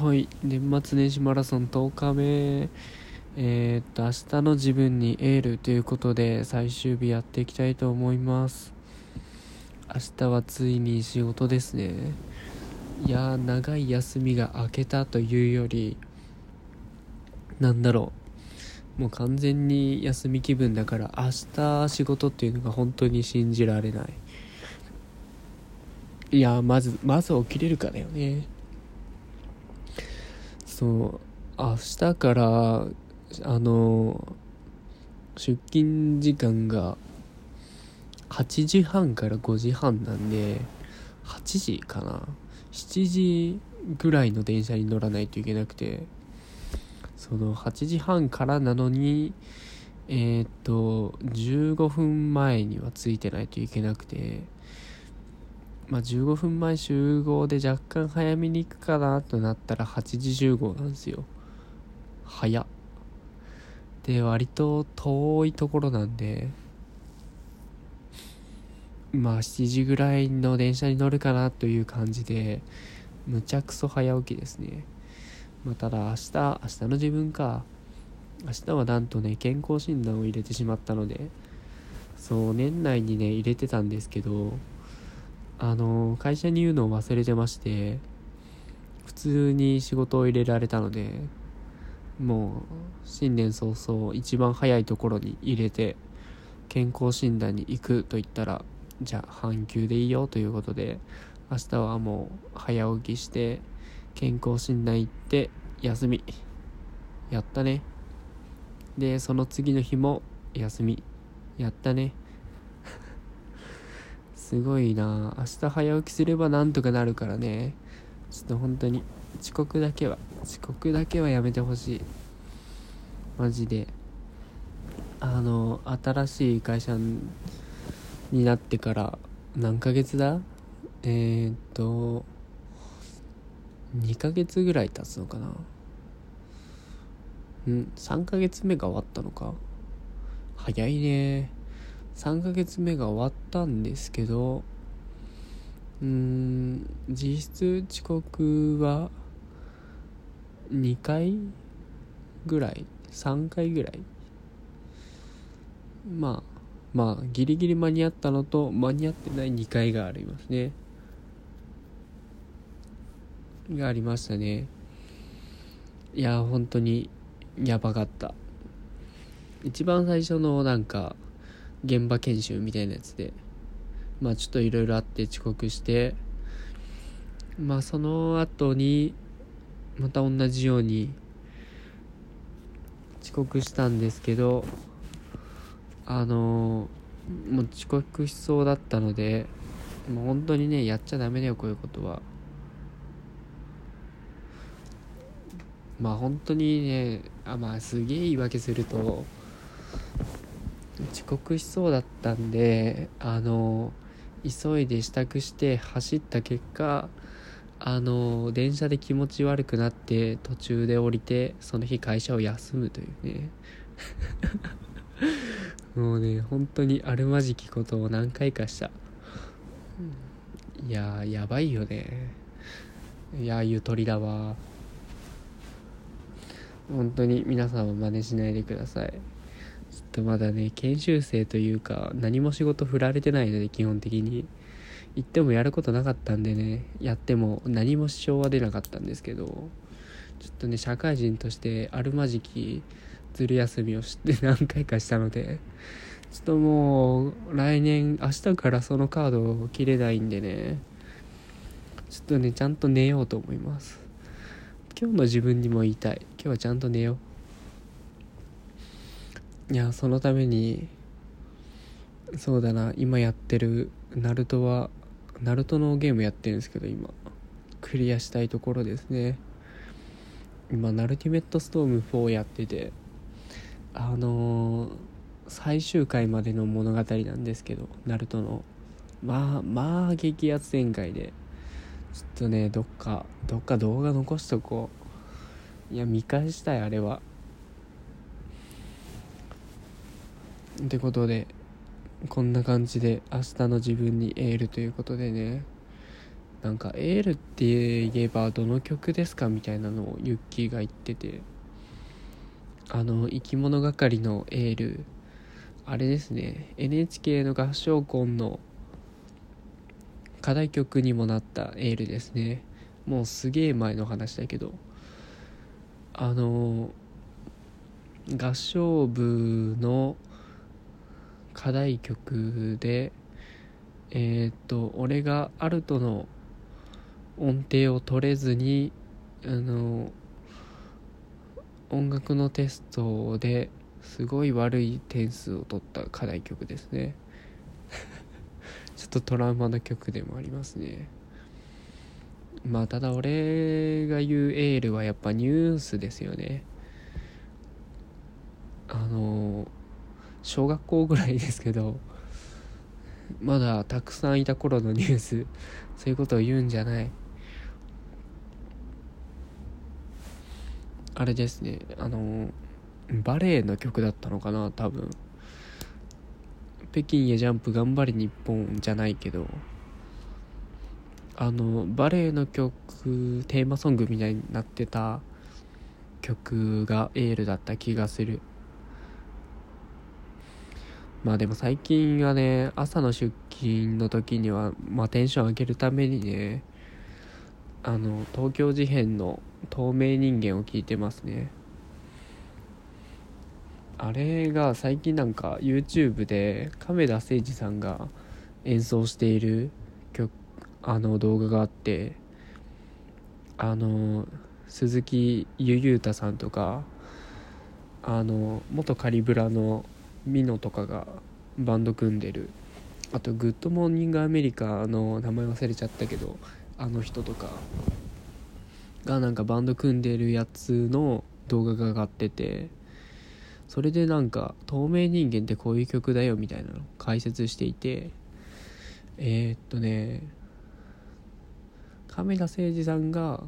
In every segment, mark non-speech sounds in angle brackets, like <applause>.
はい年末年始マラソン10日目。えー、っと明日の自分にエールということで最終日やっていきたいと思います。明日はついに仕事ですね。いや長い休みが明けたというよりなんだろう。もう完全に休み気分だから明日仕事っていうのが本当に信じられない。いやまずまず起きれるかだよね。そう明日からあの出勤時間が8時半から5時半なんで8時かな。7時ぐらいの電車に乗らないといけなくてその8時半からなのにえー、っと15分前には着いてないといけなくてまあ、15分前集合で若干早めに行くかなとなったら8時集合なんですよ。早で割と遠いところなんでまあ7時ぐらいの電車に乗るかなという感じでむちゃくそ早起きですね、まあ、ただ明日明日の自分か明日はなんとね健康診断を入れてしまったのでそう年内にね入れてたんですけどあの会社に言うのを忘れてまして普通に仕事を入れられたのでもう新年早々一番早いところに入れて健康診断に行くと言ったらじゃあ半休でいいよということで明日はもう早起きして健康診断行って休み。やったね。でその次の日も休み。やったね。すごいな。明日早起きすればなんとかなるからね。ちょっと本当に遅刻だけは遅刻だけはやめてほしい。マジで。あの新しい会社になってから何ヶ月だ？えー、っと2ヶ月ぐらい経つのかな。ん3ヶ月目が終わったのか。早いね。3ヶ月目が終わったんですけどうーん実質遅刻は2回ぐらい3回ぐらい。まあまあギリギリ間に合ったのと間に合ってない2回がありますね。がありましたね。いや本当にやばかった。一番最初のなんか現場研修みたいなやつで。まあちょっといろいろあって遅刻して。まあその後にまた同じように遅刻したんですけどあのもう遅刻しそうだったのでもう本当にねやっちゃダメだよこういうことは。まあ本当にねあまあすげえ言い訳すると遅刻しそうだったんであの急いで支度して走った結果あの電車で気持ち悪くなって途中で降りてその日会社を休むというね。<laughs> もうね本当にあるまじきことを何回かした。いややばいよね。いやゆとりだわ。本当に皆さんは真似しないでください。とまだね研修生というか何も仕事振られてないので基本的に。行ってもやることなかったんでねやっても何も支障は出なかったんですけどちょっとね社会人としてあるまじきずる休みをして <laughs> 何回かしたのでちょっともう来年明日からそのカードを切れないんでねちょっとねちゃんと寝ようと思います。今日の自分にも言いたい。今日はちゃんと寝よう。いやそのためにそうだな今やってるナルトはナルトのゲームやってるんですけど今。クリアしたいところですね。今ナルティメットストーム4やっててあのー、最終回までの物語なんですけどナルトの。まあまあ激アツ展開で。ちょっとねどっかどっか動画残しとこう。いや見返したいあれは。ってことでこんな感じで明日の自分にエールということでね。なんかエールって言えばどの曲ですかみたいなのをユッキーが言ってて。あの生き物係のエール。あれですね。NHK の合唱コンの課題曲にもなったエールですね。もうすげえ前の話だけど。あの合唱部の課題曲でえー、っと俺がアルトの音程を取れずにあの音楽のテストですごい悪い点数を取った課題曲ですね。<laughs> ちょっとトラウマな曲でもありますね。まあただ俺が言うエールはやっぱニュースですよね。あの小学校ぐらいですけどまだたくさんいた頃のニュースそういうことを言うんじゃない。あれですね。あのバレエの曲だったのかな多分。北京へジャンプ頑張れ日本じゃないけど。あのバレエの曲テーマソングみたいになってた曲がエールだった気がする。まあでも最近はね朝の出勤の時には、まあ、テンション上げるためにねあの東京事変の透明人間を聞いてますね。あれが最近なんか YouTube で亀田誠司さんが演奏している曲あの動画があってあの鈴木ゆゆうたさんとかあの元カリブラのミノとかがバンド組んでる。あとグッドモーニングアメリカの名前忘れちゃったけどあの人とかがなんかバンド組んでるやつの動画が上がっててそれでなんか「透明人間ってこういう曲だよ」みたいなの解説していてえー、っとね亀田誠司さんが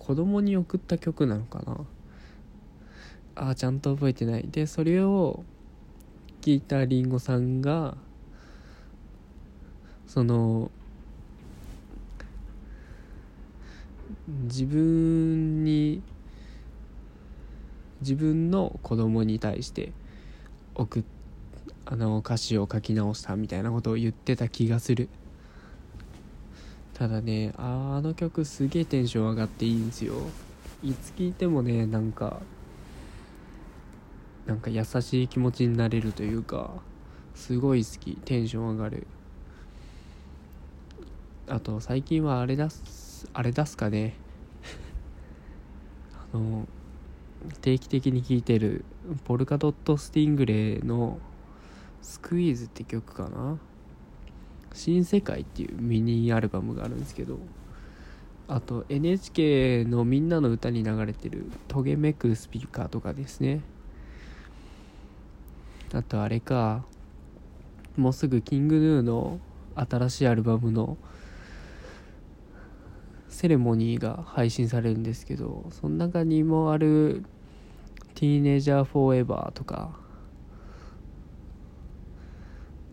子供に送った曲なのかな。ああちゃんと覚えてない。でそれを聞いたりんごさんがその自分に自分の子供に対して送っあの歌詞を書き直したみたいなことを言ってた気がする。ただねあの曲すげえテンション上がっていいんですよ。いつ聴いてもねなんかなんか優しい気持ちになれるというかすごい好きテンション上がる。あと最近はあれ出すあれ出すかね。<laughs> あの定期的に聴いてるポルカドット・スティングレイの「スクイーズ」って曲かな。新世界っていうミニアルバムがあるんですけどあと NHK のみんなの歌に流れてる「トゲめくスピーカー」とかですね。あとあれかもうすぐキングヌーの新しいアルバムのセレモニーが配信されるんですけどその中にもある「ティーネージャー・フォーエバー」とか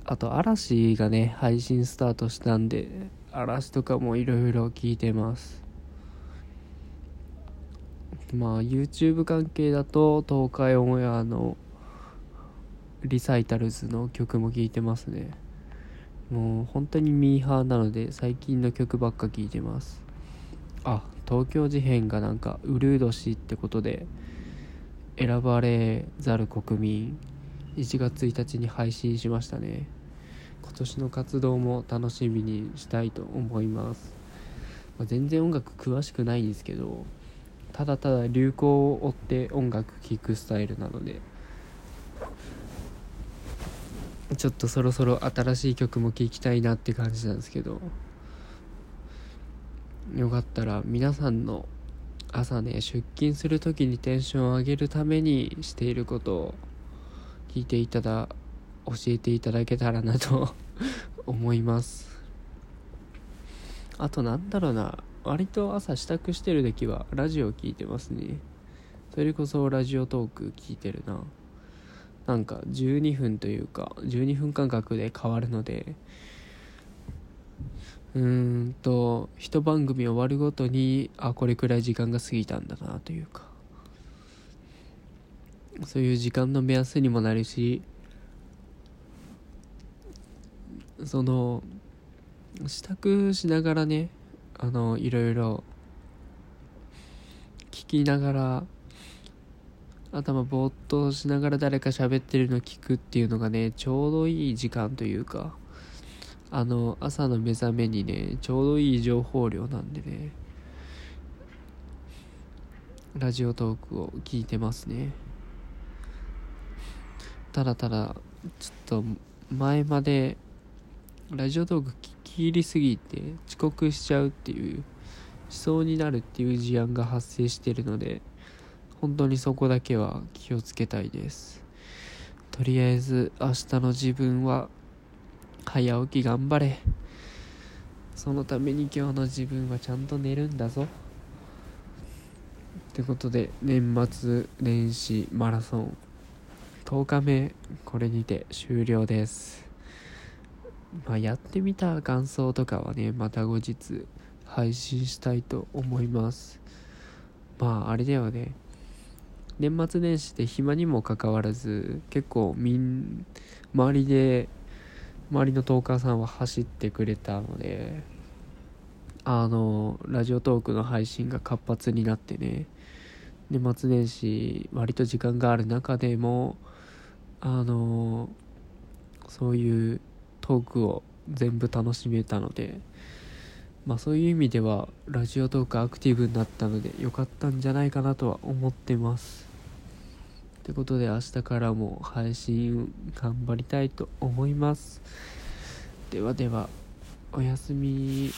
あと嵐がね配信スタートしたんで嵐とかもいろいろ聞いてます。まあ YouTube 関係だと東海オンエアのリサイタルズの曲も聴いてますね。もう本当にミーハーなので最近の曲ばっか聴いてます。あ東京事変がなんかウルー年ってことで選ばれざる国民1月1日に配信しましたね。今年の活動も楽しみにしたいと思います、まあ、全然音楽詳しくないんですけどただただ流行を追って音楽聴くスタイルなのでちょっとそろそろ新しい曲も聴きたいなって感じなんですけど。よかったら皆さんの朝ね出勤する時にテンションを上げるためにしていることを聞いていただ教えていただけたらなと <laughs> 思います。あとなんだろうな。割と朝支度してる時はラジオ聞いてますね。それこそラジオトーク聞いてるな。なんか12分というか12分間隔で変わるのでうんと一番組終わるごとにあこれくらい時間が過ぎたんだなというか。そういう時間の目安にもなるしその支度しながらねあのいろいろ聞きながら頭ぼーっとしながら誰か喋ってるの聞くっていうのがねちょうどいい時間というかあの朝の目覚めにねちょうどいい情報量なんでねラジオトークを聞いてますね。ただただちょっと前までラジオトーク聞き入りすぎて遅刻しちゃうっていうしそうになるっていう事案が発生してるので本当にそこだけは気をつけたいです。とりあえず明日の自分は早起き頑張れ。そのために今日の自分はちゃんと寝るんだぞ。ってことで年末年始マラソン。10日目これにて終了です。まあやってみた感想とかはねまた後日配信したいと思います。まああれだよね。年末年始で暇にもかかわらず結構みん周りで周りのトーカーさんは走ってくれたのであのラジオトークの配信が活発になってね年末年始割と時間がある中でもあのそういうトークを全部楽しめたのでまあそういう意味ではラジオトークアクティブになったので良かったんじゃないかなとは思ってます。ってことで明日からも配信頑張りたいと思います。ではではおやすみ。